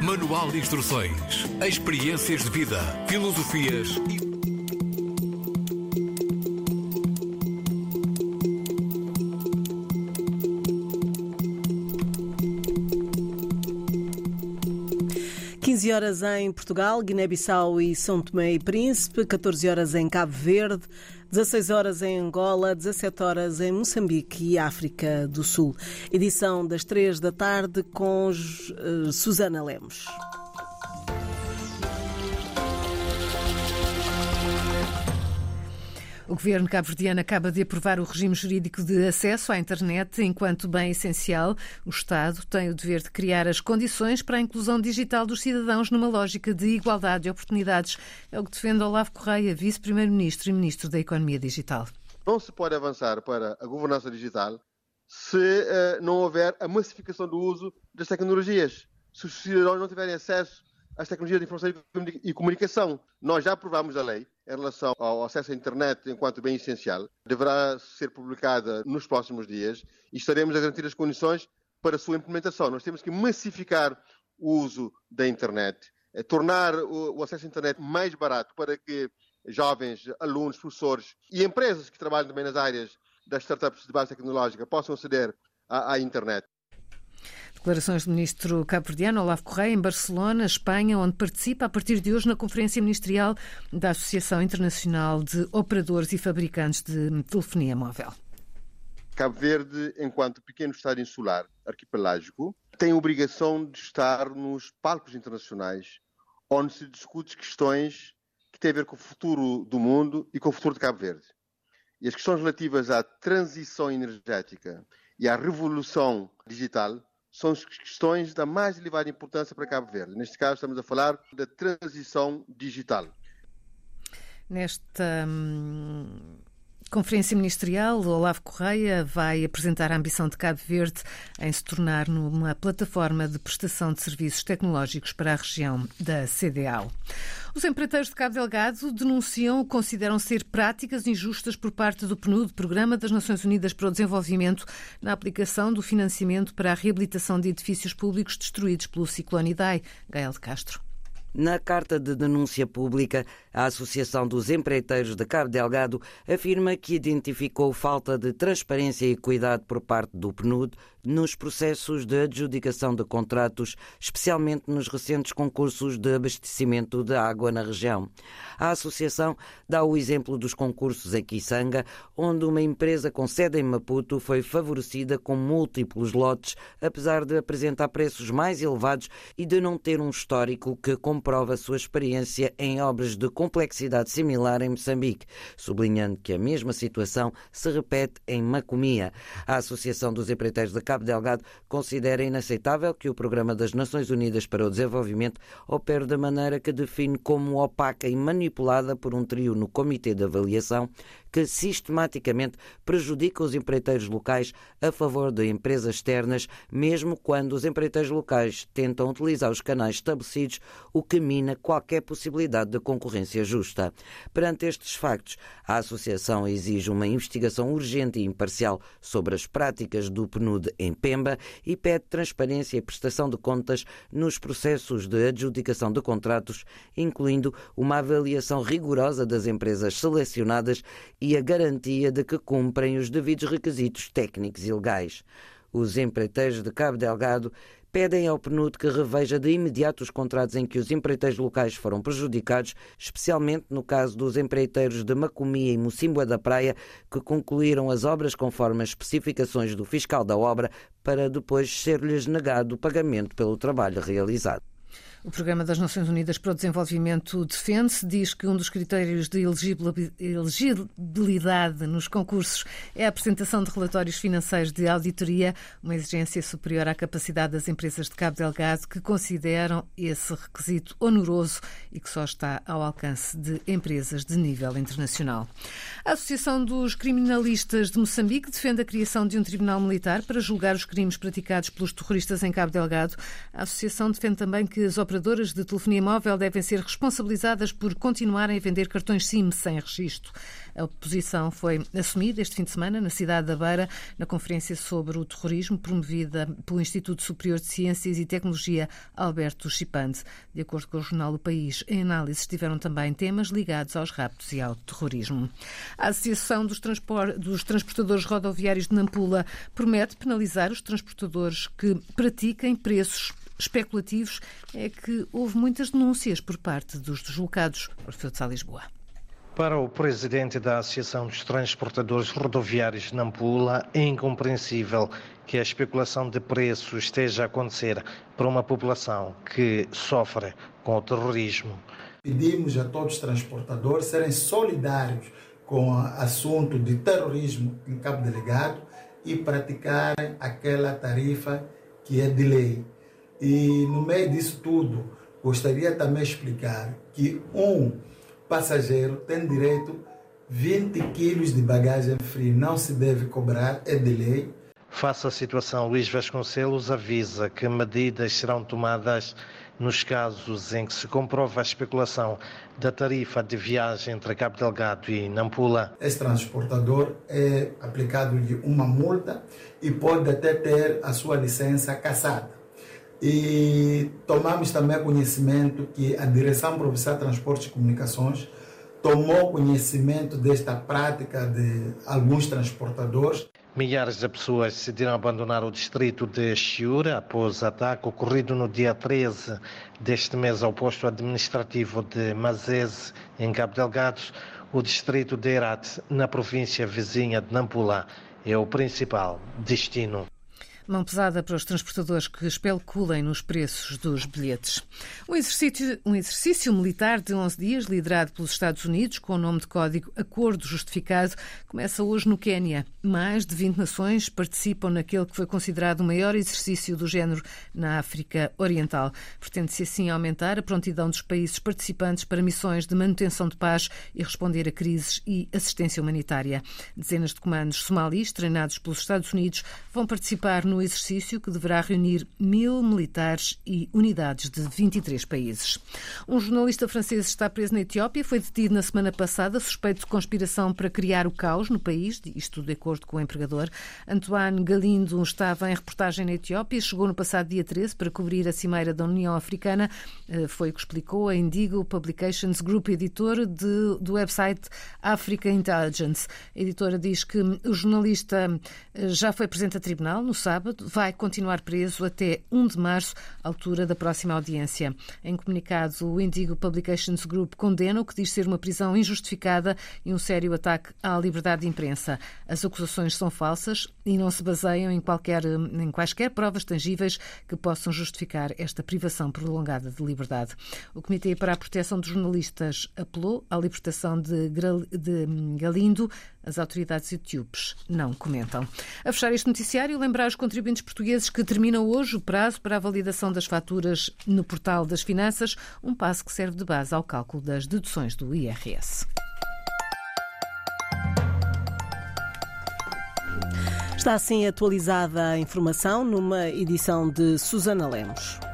Manual de instruções, experiências de vida, filosofias e. horas em Portugal, Guiné-Bissau e São Tomé e Príncipe, 14 horas em Cabo Verde, 16 horas em Angola, 17 horas em Moçambique e África do Sul. Edição das 3 da tarde com uh, Susana Lemos. O governo cabo-verdiano acaba de aprovar o regime jurídico de acesso à internet enquanto bem essencial. O Estado tem o dever de criar as condições para a inclusão digital dos cidadãos numa lógica de igualdade de oportunidades. É o que defende Olavo Correia, vice-primeiro-ministro e ministro da Economia Digital. Não se pode avançar para a governança digital se uh, não houver a massificação do uso das tecnologias. Se os cidadãos não tiverem acesso às tecnologias de informação e comunicação. Nós já aprovámos a lei em relação ao acesso à internet enquanto bem essencial. Deverá ser publicada nos próximos dias e estaremos a garantir as condições para a sua implementação. Nós temos que massificar o uso da internet, eh, tornar o acesso à internet mais barato para que jovens, alunos, professores e empresas que trabalham também nas áreas das startups de base tecnológica possam aceder à, à internet. Declarações do ministro cabo-verdiano Olavo Correia em Barcelona, Espanha, onde participa a partir de hoje na Conferência Ministerial da Associação Internacional de Operadores e Fabricantes de Telefonia Móvel. Cabo Verde, enquanto pequeno Estado insular arquipelágico, tem a obrigação de estar nos palcos internacionais onde se discute questões que têm a ver com o futuro do mundo e com o futuro de Cabo Verde. E as questões relativas à transição energética e à revolução digital são questões da mais elevada importância para Cabo Verde. Neste caso, estamos a falar da transição digital. Nesta hum, Conferência Ministerial, Olavo Correia vai apresentar a ambição de Cabo Verde em se tornar numa plataforma de prestação de serviços tecnológicos para a região da CDAO. Os empreiteiros de Cabo Delgado denunciam consideram ser práticas injustas por parte do PNUD, Programa das Nações Unidas para o Desenvolvimento, na aplicação do financiamento para a reabilitação de edifícios públicos destruídos pelo ciclone Idai. Gael de Castro. Na carta de denúncia pública, a Associação dos Empreiteiros de Cabo Delgado afirma que identificou falta de transparência e cuidado por parte do PNUD nos processos de adjudicação de contratos, especialmente nos recentes concursos de abastecimento de água na região. A associação dá o exemplo dos concursos em Kisanga, onde uma empresa com sede em Maputo foi favorecida com múltiplos lotes, apesar de apresentar preços mais elevados e de não ter um histórico que comprova sua experiência em obras de complexidade similar em Moçambique, sublinhando que a mesma situação se repete em Macomia. A Associação dos Empreiteiros de Cabo Delgado considera inaceitável que o Programa das Nações Unidas para o Desenvolvimento opere da maneira que define como opaca e manipulada por um trio no Comitê de Avaliação que sistematicamente prejudica os empreiteiros locais a favor de empresas externas, mesmo quando os empreiteiros locais tentam utilizar os canais estabelecidos, o que mina qualquer possibilidade de concorrência justa. Perante estes factos, a Associação exige uma investigação urgente e imparcial sobre as práticas do PNUD em Pemba e pede transparência e prestação de contas nos processos de adjudicação de contratos, incluindo uma avaliação rigorosa das empresas selecionadas e a garantia de que cumprem os devidos requisitos técnicos e legais. Os empreiteiros de Cabo Delgado pedem ao PNUD que reveja de imediato os contratos em que os empreiteiros locais foram prejudicados, especialmente no caso dos empreiteiros de Macomia e Mocimboa da Praia, que concluíram as obras conforme as especificações do fiscal da obra, para depois ser-lhes negado o pagamento pelo trabalho realizado. O Programa das Nações Unidas para o Desenvolvimento defende-se, diz que um dos critérios de elegibilidade nos concursos é a apresentação de relatórios financeiros de auditoria, uma exigência superior à capacidade das empresas de Cabo Delgado que consideram esse requisito oneroso e que só está ao alcance de empresas de nível internacional. A Associação dos Criminalistas de Moçambique defende a criação de um tribunal militar para julgar os crimes praticados pelos terroristas em Cabo Delgado. A associação defende também que as operações operadoras de telefonia móvel devem ser responsabilizadas por continuarem a vender cartões SIM sem registro. A oposição foi assumida este fim de semana na cidade da Beira, na conferência sobre o terrorismo promovida pelo Instituto Superior de Ciências e Tecnologia Alberto Chipande. De acordo com o jornal O País, em análise estiveram também temas ligados aos raptos e ao terrorismo. A Associação dos, Transpor dos Transportadores Rodoviários de Nampula promete penalizar os transportadores que pratiquem preços especulativos. É que houve muitas denúncias por parte dos deslocados. Orfeu de Lisboa. Para o presidente da Associação dos Transportadores Rodoviários de Nampula, é incompreensível que a especulação de preços esteja a acontecer para uma população que sofre com o terrorismo. Pedimos a todos os transportadores serem solidários com o assunto de terrorismo em Cabo Delegado e praticarem aquela tarifa que é de lei. E no meio disso tudo, gostaria também de explicar que um passageiro tem direito 20 quilos de bagagem fria, não se deve cobrar, é de lei. Face à situação, Luís Vasconcelos avisa que medidas serão tomadas nos casos em que se comprova a especulação da tarifa de viagem entre Cabo Delgado e Nampula. Esse transportador é aplicado-lhe uma multa e pode até ter a sua licença cassada. E tomamos também conhecimento que a Direção Provincial de Transportes e Comunicações tomou conhecimento desta prática de alguns transportadores. Milhares de pessoas decidiram abandonar o distrito de Chiura após ataque ocorrido no dia 13 deste mês ao posto administrativo de Mazese, em Cabo Delgado. O distrito de Herat, na província vizinha de Nampula, é o principal destino. Mão pesada para os transportadores que especulem nos preços dos bilhetes. Um exercício, um exercício militar de 11 dias, liderado pelos Estados Unidos, com o nome de código Acordo Justificado, começa hoje no Quênia. Mais de 20 nações participam naquele que foi considerado o maior exercício do género na África Oriental. Pretende-se assim aumentar a prontidão dos países participantes para missões de manutenção de paz e responder a crises e assistência humanitária. Dezenas de comandos somalis, treinados pelos Estados Unidos, vão participar no exercício que deverá reunir mil militares e unidades de 23 países. Um jornalista francês está preso na Etiópia, foi detido na semana passada, suspeito de conspiração para criar o caos no país, isto de acordo com o empregador. Antoine Galindo estava em reportagem na Etiópia, chegou no passado dia 13 para cobrir a cimeira da União Africana, eh, foi o que explicou a Indigo Publications Group, editor de, do website Africa Intelligence. A editora diz que o jornalista eh, já foi presente a tribunal no sábado sábado, vai continuar preso até 1 de março, altura da próxima audiência. Em comunicado, o Indigo Publications Group condena o que diz ser uma prisão injustificada e um sério ataque à liberdade de imprensa. As acusações são falsas e não se baseiam em, qualquer, em quaisquer provas tangíveis que possam justificar esta privação prolongada de liberdade. O Comitê para a Proteção dos Jornalistas apelou à libertação de, Galindo. As autoridades etíopes não comentam. A fechar este noticiário, lembrar os contribuintes portugueses que termina hoje o prazo para a validação das faturas no portal das finanças, um passo que serve de base ao cálculo das deduções do IRS. Está assim atualizada a informação numa edição de Susana Lemos.